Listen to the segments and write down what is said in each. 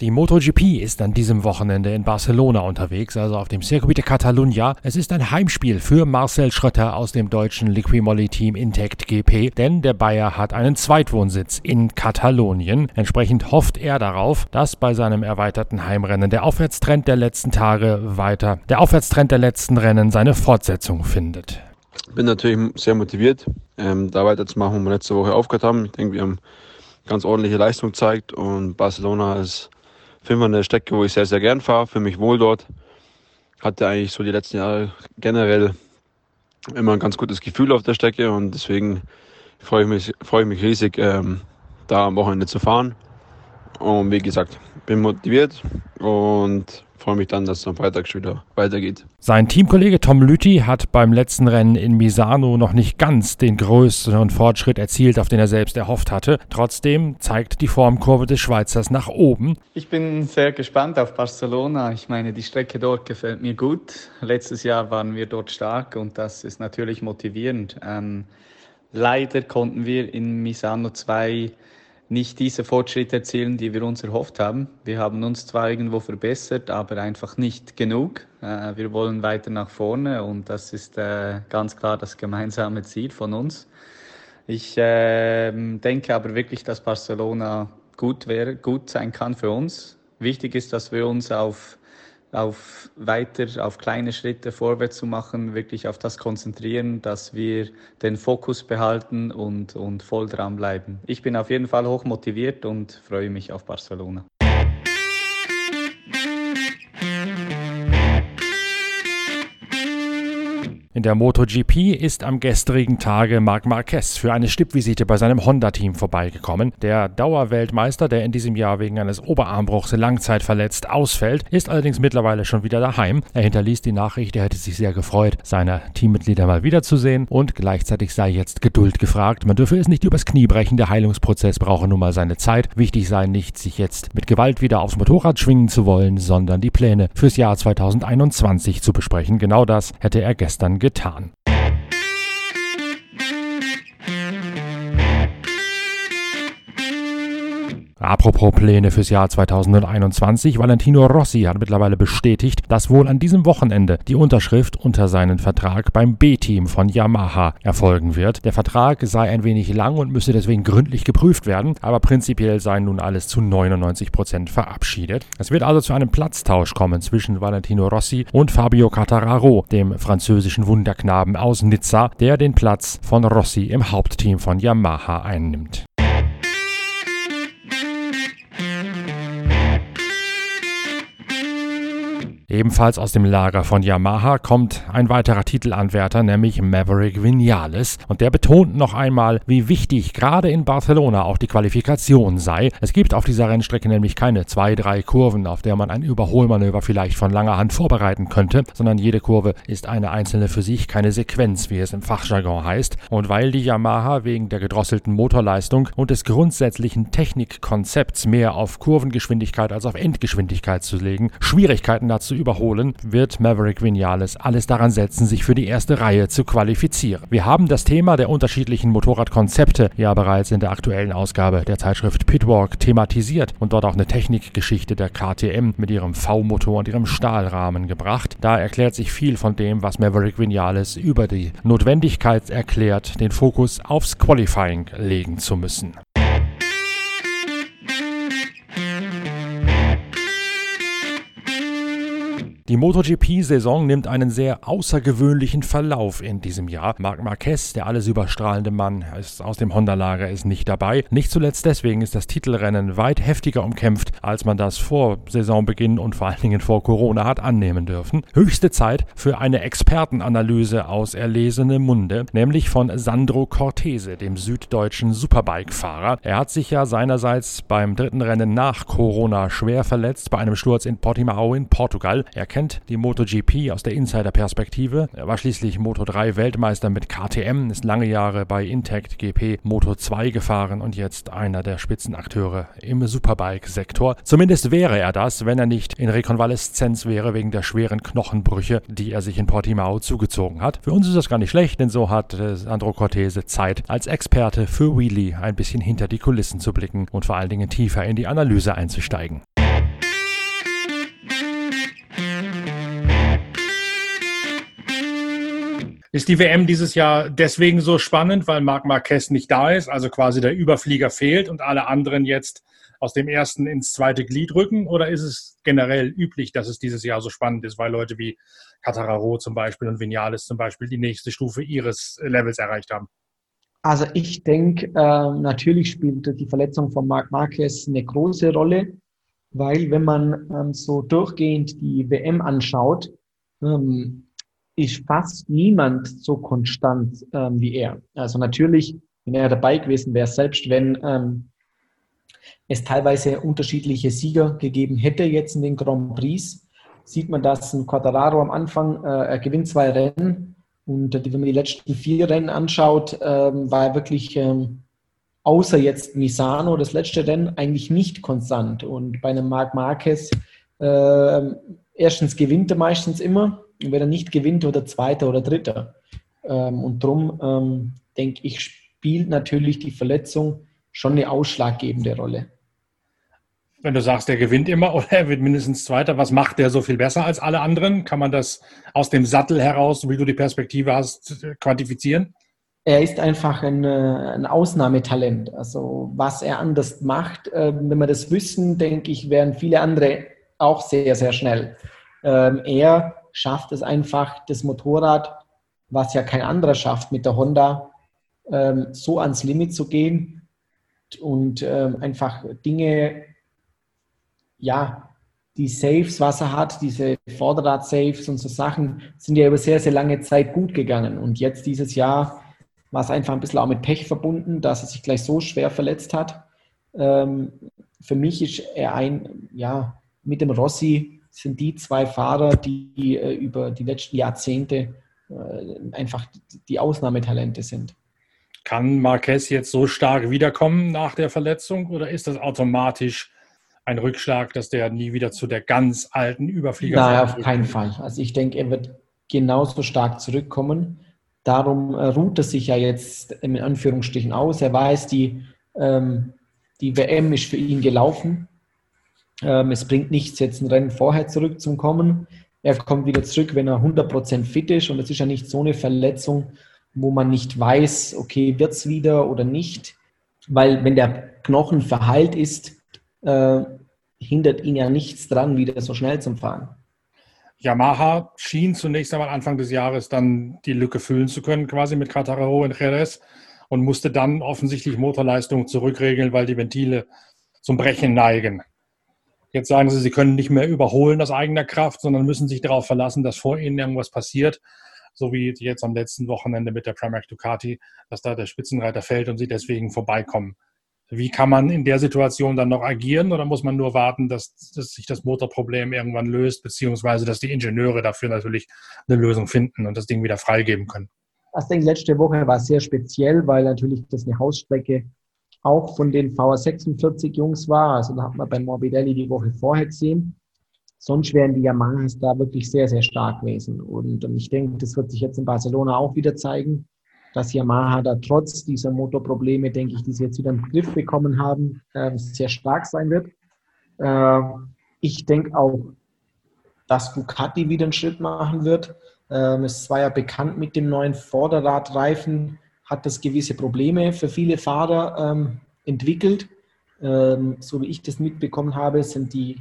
Die MotoGP ist an diesem Wochenende in Barcelona unterwegs, also auf dem Circuit de Catalunya. Es ist ein Heimspiel für Marcel Schröter aus dem deutschen Liquimolli-Team Intact GP, denn der Bayer hat einen Zweitwohnsitz in Katalonien. Entsprechend hofft er darauf, dass bei seinem erweiterten Heimrennen der Aufwärtstrend der letzten Tage weiter, der Aufwärtstrend der letzten Rennen seine Fortsetzung findet. Bin natürlich sehr motiviert, ähm, da weiterzumachen, wo wir letzte Woche aufgehört haben. Ich denke, wir haben ganz ordentliche Leistung gezeigt und Barcelona ist Film an der Strecke, wo ich sehr, sehr gern fahre, für mich wohl dort. Hatte eigentlich so die letzten Jahre generell immer ein ganz gutes Gefühl auf der Strecke und deswegen freue ich mich, freue ich mich riesig, ähm, da am Wochenende zu fahren. Und wie gesagt, bin motiviert und freue mich dann, dass es am Freitag schon wieder weitergeht. Sein Teamkollege Tom Lüthi hat beim letzten Rennen in Misano noch nicht ganz den größeren Fortschritt erzielt, auf den er selbst erhofft hatte. Trotzdem zeigt die Formkurve des Schweizers nach oben. Ich bin sehr gespannt auf Barcelona. Ich meine, die Strecke dort gefällt mir gut. Letztes Jahr waren wir dort stark und das ist natürlich motivierend. Ähm, leider konnten wir in Misano 2 nicht diese Fortschritte erzielen, die wir uns erhofft haben. Wir haben uns zwar irgendwo verbessert, aber einfach nicht genug. Äh, wir wollen weiter nach vorne und das ist äh, ganz klar das gemeinsame Ziel von uns. Ich ähm, denke aber wirklich, dass Barcelona gut wäre, gut sein kann für uns. Wichtig ist, dass wir uns auf auf weiter, auf kleine Schritte vorwärts zu machen, wirklich auf das konzentrieren, dass wir den Fokus behalten und, und voll dranbleiben. Ich bin auf jeden Fall hoch motiviert und freue mich auf Barcelona. In der MotoGP ist am gestrigen Tage Marc Marquez für eine Stippvisite bei seinem Honda-Team vorbeigekommen. Der Dauerweltmeister, der in diesem Jahr wegen eines Oberarmbruchs langzeitverletzt ausfällt, ist allerdings mittlerweile schon wieder daheim. Er hinterließ die Nachricht, er hätte sich sehr gefreut, seine Teammitglieder mal wiederzusehen und gleichzeitig sei jetzt Geduld gefragt. Man dürfe es nicht übers Knie brechen, der Heilungsprozess brauche nun mal seine Zeit. Wichtig sei nicht, sich jetzt mit Gewalt wieder aufs Motorrad schwingen zu wollen, sondern die Pläne fürs Jahr 2021 zu besprechen. Genau das hätte er gestern getan. Apropos Pläne fürs Jahr 2021, Valentino Rossi hat mittlerweile bestätigt, dass wohl an diesem Wochenende die Unterschrift unter seinen Vertrag beim B-Team von Yamaha erfolgen wird. Der Vertrag sei ein wenig lang und müsse deswegen gründlich geprüft werden, aber prinzipiell sei nun alles zu 99 Prozent verabschiedet. Es wird also zu einem Platztausch kommen zwischen Valentino Rossi und Fabio Cattararo, dem französischen Wunderknaben aus Nizza, der den Platz von Rossi im Hauptteam von Yamaha einnimmt. Ebenfalls aus dem Lager von Yamaha kommt ein weiterer Titelanwärter, nämlich Maverick Vinales. Und der betont noch einmal, wie wichtig gerade in Barcelona auch die Qualifikation sei. Es gibt auf dieser Rennstrecke nämlich keine zwei, drei Kurven, auf der man ein Überholmanöver vielleicht von langer Hand vorbereiten könnte, sondern jede Kurve ist eine einzelne für sich, keine Sequenz, wie es im Fachjargon heißt. Und weil die Yamaha wegen der gedrosselten Motorleistung und des grundsätzlichen Technikkonzepts mehr auf Kurvengeschwindigkeit als auf Endgeschwindigkeit zu legen, Schwierigkeiten dazu überholen, wird Maverick Vinales alles daran setzen, sich für die erste Reihe zu qualifizieren. Wir haben das Thema der unterschiedlichen Motorradkonzepte ja bereits in der aktuellen Ausgabe der Zeitschrift Pitwalk thematisiert und dort auch eine Technikgeschichte der KTM mit ihrem V-Motor und ihrem Stahlrahmen gebracht. Da erklärt sich viel von dem, was Maverick Vinales über die Notwendigkeit erklärt, den Fokus aufs Qualifying legen zu müssen. Die MotoGP-Saison nimmt einen sehr außergewöhnlichen Verlauf in diesem Jahr. Marc Marquez, der alles überstrahlende Mann, ist aus dem Honda-Lager, ist nicht dabei. Nicht zuletzt deswegen ist das Titelrennen weit heftiger umkämpft, als man das vor Saisonbeginn und vor allen Dingen vor Corona hat annehmen dürfen. Höchste Zeit für eine Expertenanalyse aus erlesenem Munde, nämlich von Sandro Cortese, dem süddeutschen Superbike-Fahrer. Er hat sich ja seinerseits beim dritten Rennen nach Corona schwer verletzt bei einem Sturz in Portimao in Portugal. Er kennt die MotoGP aus der Insider-Perspektive. Er war schließlich Moto3-Weltmeister mit KTM, ist lange Jahre bei Intact GP Moto2 gefahren und jetzt einer der Spitzenakteure im Superbike-Sektor. Zumindest wäre er das, wenn er nicht in Rekonvaleszenz wäre wegen der schweren Knochenbrüche, die er sich in Portimao zugezogen hat. Für uns ist das gar nicht schlecht, denn so hat Sandro Cortese Zeit, als Experte für Wheelie ein bisschen hinter die Kulissen zu blicken und vor allen Dingen tiefer in die Analyse einzusteigen. Ist die WM dieses Jahr deswegen so spannend, weil Marc Marquez nicht da ist, also quasi der Überflieger fehlt und alle anderen jetzt aus dem ersten ins zweite Glied rücken? Oder ist es generell üblich, dass es dieses Jahr so spannend ist, weil Leute wie Catararo zum Beispiel und Vinales zum Beispiel die nächste Stufe ihres Levels erreicht haben? Also ich denke, äh, natürlich spielt die Verletzung von Marc Marquez eine große Rolle, weil wenn man ähm, so durchgehend die WM anschaut, ähm, ist fast niemand so konstant ähm, wie er. Also natürlich, wenn er dabei gewesen wäre, selbst wenn ähm, es teilweise unterschiedliche Sieger gegeben hätte jetzt in den Grand Prix, sieht man, dass ein Quadraro am Anfang, äh, er gewinnt zwei Rennen und wenn man die letzten vier Rennen anschaut, ähm, war er wirklich ähm, außer jetzt Misano, das letzte Rennen, eigentlich nicht konstant. Und bei einem Marc Marquez, äh, erstens gewinnt er meistens immer wenn er nicht gewinnt, oder Zweiter oder Dritter. Ähm, und darum ähm, denke ich, spielt natürlich die Verletzung schon eine ausschlaggebende Rolle. Wenn du sagst, er gewinnt immer oder er wird mindestens Zweiter, was macht der so viel besser als alle anderen? Kann man das aus dem Sattel heraus, wie du die Perspektive hast, quantifizieren? Er ist einfach ein, äh, ein Ausnahmetalent. Also was er anders macht, ähm, wenn wir das wissen, denke ich, wären viele andere auch sehr, sehr schnell. Ähm, er schafft es einfach, das Motorrad, was ja kein anderer schafft, mit der Honda ähm, so ans Limit zu gehen und ähm, einfach Dinge, ja, die Saves, was er hat, diese Vorderrad-Saves und so Sachen, sind ja über sehr, sehr lange Zeit gut gegangen. Und jetzt dieses Jahr war es einfach ein bisschen auch mit Pech verbunden, dass er sich gleich so schwer verletzt hat. Ähm, für mich ist er ein, ja, mit dem Rossi sind die zwei Fahrer, die äh, über die letzten Jahrzehnte äh, einfach die Ausnahmetalente sind. Kann Marquez jetzt so stark wiederkommen nach der Verletzung oder ist das automatisch ein Rückschlag, dass der nie wieder zu der ganz alten Überflieger Nein, auf keinen Fall. Also ich denke, er wird genauso stark zurückkommen. Darum äh, ruht er sich ja jetzt in Anführungsstrichen aus. Er weiß, die, ähm, die WM ist für ihn gelaufen. Ähm, es bringt nichts, jetzt ein Rennen vorher zurückzukommen. Er kommt wieder zurück, wenn er 100% fit ist. Und es ist ja nicht so eine Verletzung, wo man nicht weiß, okay, wird es wieder oder nicht. Weil wenn der Knochen verheilt ist, äh, hindert ihn ja nichts dran, wieder so schnell zu fahren. Yamaha schien zunächst einmal Anfang des Jahres dann die Lücke füllen zu können, quasi mit Catararo und Jerez und musste dann offensichtlich Motorleistung zurückregeln, weil die Ventile zum Brechen neigen. Jetzt sagen sie, sie können nicht mehr überholen aus eigener Kraft, sondern müssen sich darauf verlassen, dass vor ihnen irgendwas passiert. So wie jetzt am letzten Wochenende mit der Pramac Ducati, dass da der Spitzenreiter fällt und sie deswegen vorbeikommen. Wie kann man in der Situation dann noch agieren oder muss man nur warten, dass, dass sich das Motorproblem irgendwann löst, beziehungsweise dass die Ingenieure dafür natürlich eine Lösung finden und das Ding wieder freigeben können? Ich denke, letzte Woche war sehr speziell, weil natürlich das eine Hausstrecke auch von den VR46 Jungs war. Also da hat man bei Morbidelli die Woche vorher gesehen. Sonst wären die Yamahas da wirklich sehr, sehr stark gewesen. Und ich denke, das wird sich jetzt in Barcelona auch wieder zeigen, dass Yamaha da trotz dieser Motorprobleme, denke ich, die sie jetzt wieder im Griff bekommen haben, äh, sehr stark sein wird. Äh, ich denke auch, dass Ducati wieder einen Schritt machen wird. Ähm, es war ja bekannt mit dem neuen Vorderradreifen, hat das gewisse Probleme für viele Fahrer ähm, entwickelt. Ähm, so wie ich das mitbekommen habe, sind die,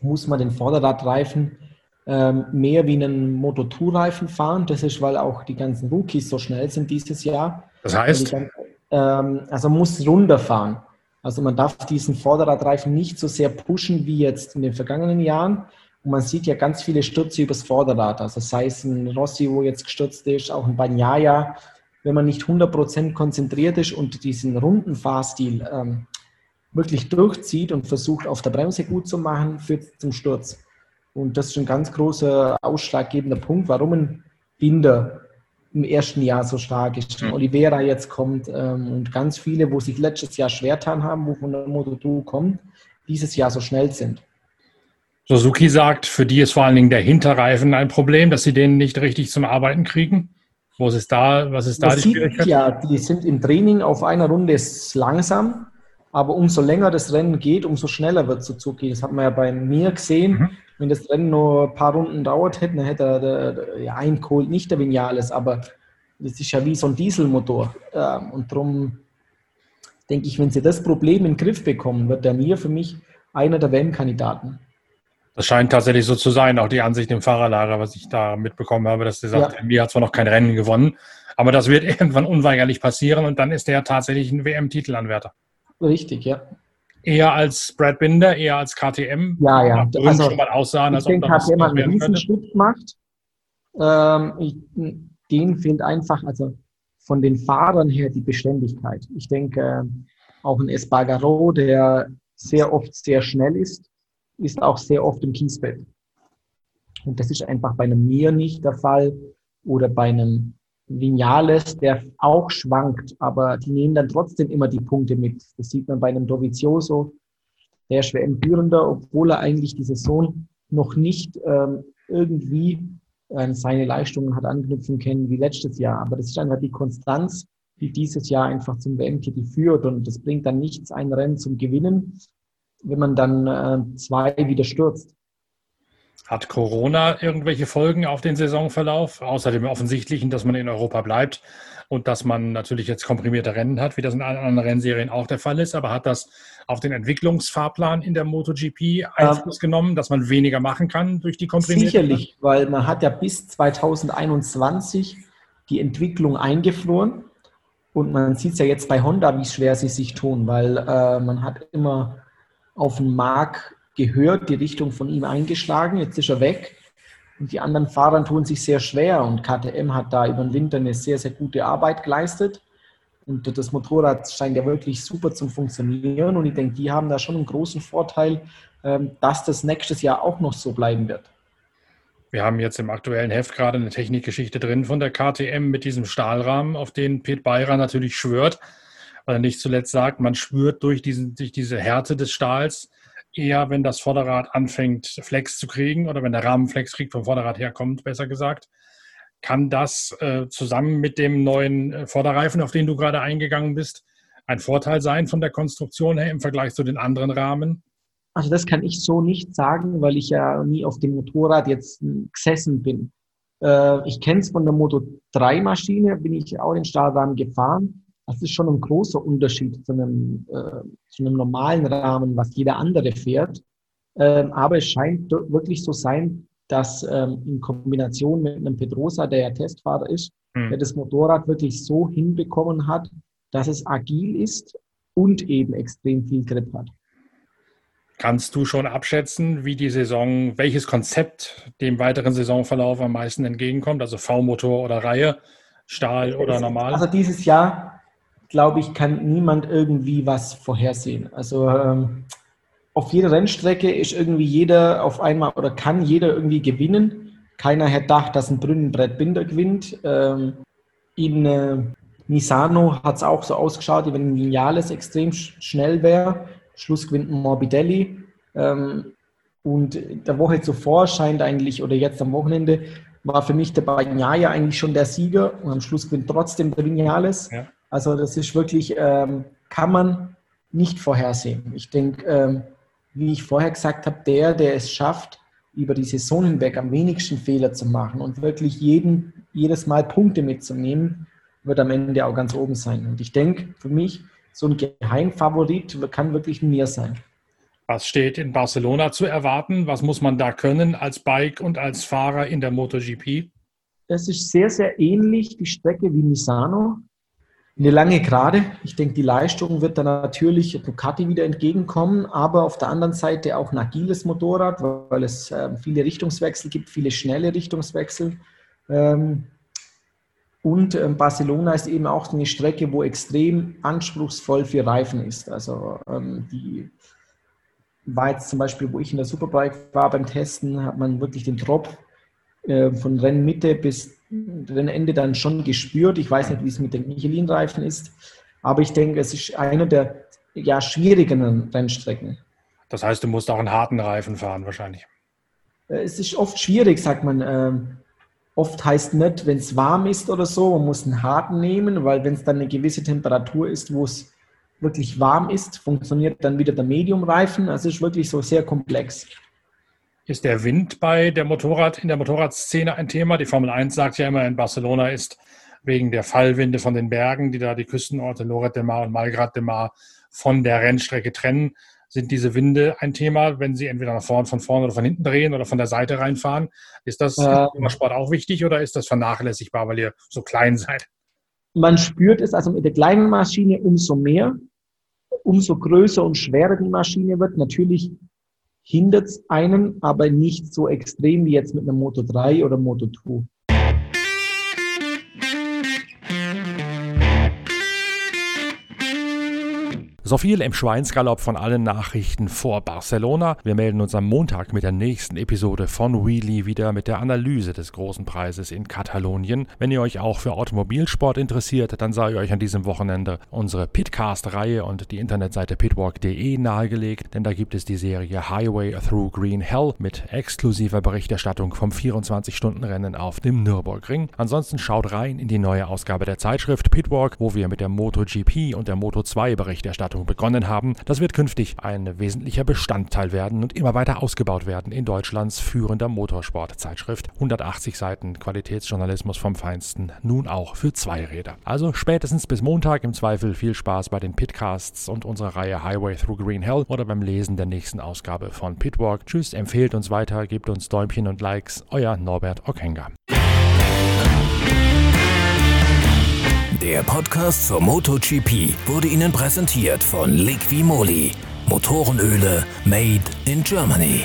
muss man den Vorderradreifen ähm, mehr wie einen Moto2-Reifen fahren. Das ist, weil auch die ganzen Rookies so schnell sind dieses Jahr. Das heißt? Dann, ähm, also man muss runterfahren. Also man darf diesen Vorderradreifen nicht so sehr pushen wie jetzt in den vergangenen Jahren. Und man sieht ja ganz viele Stürze übers Vorderrad. Also sei es ein Rossi, wo jetzt gestürzt ist, auch ein Banyaya, wenn man nicht 100% konzentriert ist und diesen runden Fahrstil ähm, wirklich durchzieht und versucht, auf der Bremse gut zu machen, führt es zum Sturz. Und das ist ein ganz großer ausschlaggebender Punkt, warum ein Binder im ersten Jahr so stark ist. Mhm. Oliveira jetzt kommt ähm, und ganz viele, wo sich letztes Jahr schwer getan haben, wo von der Moto2 kommt, dieses Jahr so schnell sind. Suzuki sagt, für die ist vor allen Dingen der Hinterreifen ein Problem, dass sie den nicht richtig zum Arbeiten kriegen. Was ist da, was ist da die Schwierigkeit? Ja, die sind im Training auf einer Runde langsam, aber umso länger das Rennen geht, umso schneller wird Suzuki. Das hat man ja bei mir gesehen. Mhm. Wenn das Rennen nur ein paar Runden dauert hätte, dann hätte er der, der, ja, eingeholt, nicht der Vinales, aber das ist ja wie so ein Dieselmotor. Ähm, und darum denke ich, wenn sie das Problem in den Griff bekommen, wird der Mir für mich einer der WM-Kandidaten. Das scheint tatsächlich so zu sein, auch die Ansicht im Fahrerlager, was ich da mitbekommen habe, dass sie sagt, ja. Mir hat zwar noch kein Rennen gewonnen, aber das wird irgendwann unweigerlich passieren und dann ist er tatsächlich ein WM-Titelanwärter. Richtig, ja. Eher als Brad Binder, eher als KTM. Ja, ja. Also, schon mal aussahen, ich denke, KTM hat einen Riesenschritt gemacht. Ähm, ich, denen fehlt einfach, also von den Fahrern her die Beständigkeit. Ich denke, äh, auch ein Espargaro, der sehr oft sehr schnell ist, ist auch sehr oft im Kiesbett. Und das ist einfach bei einem Mir nicht der Fall oder bei einem Vinales, der auch schwankt, aber die nehmen dann trotzdem immer die Punkte mit. Das sieht man bei einem Dovizioso, der ist WM-Führender, obwohl er eigentlich die Saison noch nicht ähm, irgendwie an seine Leistungen hat anknüpfen können wie letztes Jahr. Aber das ist einfach die Konstanz, die dieses Jahr einfach zum WM-Titel führt. Und das bringt dann nichts, ein Rennen zum Gewinnen, wenn man dann äh, zwei wieder stürzt. Hat Corona irgendwelche Folgen auf den Saisonverlauf, außer dem offensichtlichen, dass man in Europa bleibt und dass man natürlich jetzt komprimierte Rennen hat, wie das in allen anderen Rennserien auch der Fall ist, aber hat das auf den Entwicklungsfahrplan in der MotoGP Einfluss ähm, genommen, dass man weniger machen kann durch die komprimierten? Sicherlich, weil man hat ja bis 2021 die Entwicklung eingefroren und man sieht es ja jetzt bei Honda, wie schwer sie sich tun, weil äh, man hat immer auf den Mark gehört, die Richtung von ihm eingeschlagen, jetzt ist er weg. Und die anderen Fahrer tun sich sehr schwer und KTM hat da über den Winter eine sehr, sehr gute Arbeit geleistet. Und das Motorrad scheint ja wirklich super zu funktionieren. Und ich denke, die haben da schon einen großen Vorteil, ähm, dass das nächstes Jahr auch noch so bleiben wird. Wir haben jetzt im aktuellen Heft gerade eine Technikgeschichte drin von der KTM mit diesem Stahlrahmen, auf den Pete Beirer natürlich schwört er nicht zuletzt sagt, man spürt durch, diesen, durch diese Härte des Stahls eher, wenn das Vorderrad anfängt, Flex zu kriegen oder wenn der Rahmen Flex kriegt, vom Vorderrad herkommt, besser gesagt. Kann das äh, zusammen mit dem neuen äh, Vorderreifen, auf den du gerade eingegangen bist, ein Vorteil sein von der Konstruktion her im Vergleich zu den anderen Rahmen? Also das kann ich so nicht sagen, weil ich ja nie auf dem Motorrad jetzt gesessen bin. Äh, ich kenne es von der Moto 3 Maschine, bin ich auch den Stahlrahmen gefahren. Das ist schon ein großer Unterschied zu einem, äh, zu einem normalen Rahmen, was jeder andere fährt. Ähm, aber es scheint wirklich so sein, dass ähm, in Kombination mit einem Pedrosa, der ja Testfahrer ist, mhm. der das Motorrad wirklich so hinbekommen hat, dass es agil ist und eben extrem viel Grip hat. Kannst du schon abschätzen, wie die Saison, welches Konzept dem weiteren Saisonverlauf am meisten entgegenkommt? Also V-Motor oder Reihe, Stahl oder normal? Also dieses Jahr glaube ich, kann niemand irgendwie was vorhersehen. Also ähm, auf jeder Rennstrecke ist irgendwie jeder auf einmal oder kann jeder irgendwie gewinnen. Keiner hätte gedacht, dass ein Brünnenbrett Binder gewinnt. Ähm, in äh, Misano hat es auch so ausgeschaut, wie wenn Vinales extrem sch schnell wäre. Schluss gewinnt Morbidelli. Ähm, und der Woche zuvor scheint eigentlich, oder jetzt am Wochenende, war für mich der Bagnaia eigentlich schon der Sieger und am Schluss gewinnt trotzdem der Vinales. Ja. Also das ist wirklich, ähm, kann man nicht vorhersehen. Ich denke, ähm, wie ich vorher gesagt habe, der, der es schafft, über die Saison hinweg am wenigsten Fehler zu machen und wirklich jeden, jedes Mal Punkte mitzunehmen, wird am Ende auch ganz oben sein. Und ich denke, für mich, so ein Geheimfavorit kann wirklich mir sein. Was steht in Barcelona zu erwarten? Was muss man da können als Bike und als Fahrer in der MotoGP? Das ist sehr, sehr ähnlich die Strecke wie Misano eine lange Gerade. Ich denke, die Leistung wird dann natürlich Ducati wieder entgegenkommen, aber auf der anderen Seite auch ein agiles Motorrad, weil es ähm, viele Richtungswechsel gibt, viele schnelle Richtungswechsel. Ähm, und ähm, Barcelona ist eben auch eine Strecke, wo extrem anspruchsvoll für Reifen ist. Also die war jetzt zum Beispiel, wo ich in der Superbike war beim Testen, hat man wirklich den Drop äh, von Rennmitte bis Rennende dann schon gespürt. Ich weiß nicht, wie es mit den Michelin-Reifen ist, aber ich denke, es ist eine der ja, schwierigeren Rennstrecken. Das heißt, du musst auch einen harten Reifen fahren wahrscheinlich. Äh, es ist oft schwierig, sagt man. Ähm, oft heißt nicht, wenn es warm ist oder so, man muss einen harten nehmen, weil wenn es dann eine gewisse Temperatur ist, wo es wirklich warm ist, funktioniert dann wieder der Medium-Reifen. Also es ist wirklich so sehr komplex. Ist der Wind bei der Motorrad, in der Motorradszene ein Thema? Die Formel 1 sagt ja immer, in Barcelona ist wegen der Fallwinde von den Bergen, die da die Küstenorte Lloret de Mar und Malgrat de Mar von der Rennstrecke trennen, sind diese Winde ein Thema, wenn sie entweder nach vorne, von vorne oder von hinten drehen oder von der Seite reinfahren. Ist das äh, im Sport auch wichtig oder ist das vernachlässigbar, weil ihr so klein seid? Man spürt es also mit der kleinen Maschine umso mehr, umso größer und schwerer die Maschine wird. Natürlich hindert es einen, aber nicht so extrem wie jetzt mit einer Moto 3 oder Moto 2. So viel im Schweinsgalopp von allen Nachrichten vor Barcelona. Wir melden uns am Montag mit der nächsten Episode von Wheelie wieder mit der Analyse des großen Preises in Katalonien. Wenn ihr euch auch für Automobilsport interessiert, dann sei euch an diesem Wochenende unsere Pitcast-Reihe und die Internetseite pitwalk.de nahegelegt, denn da gibt es die Serie Highway Through Green Hell mit exklusiver Berichterstattung vom 24-Stunden-Rennen auf dem Nürburgring. Ansonsten schaut rein in die neue Ausgabe der Zeitschrift Pitwalk, wo wir mit der MotoGP und der Moto2 Berichterstattung begonnen haben. Das wird künftig ein wesentlicher Bestandteil werden und immer weiter ausgebaut werden in Deutschlands führender Motorsportzeitschrift. 180 Seiten Qualitätsjournalismus vom Feinsten, nun auch für Zweiräder. Also spätestens bis Montag im Zweifel viel Spaß bei den Pitcasts und unserer Reihe Highway Through Green Hell oder beim Lesen der nächsten Ausgabe von Pitwalk. Tschüss, empfehlt uns weiter, gebt uns Däumchen und Likes. Euer Norbert Okenga. Der Podcast zur MotoGP wurde Ihnen präsentiert von Liqui Moly. Motorenöle made in Germany.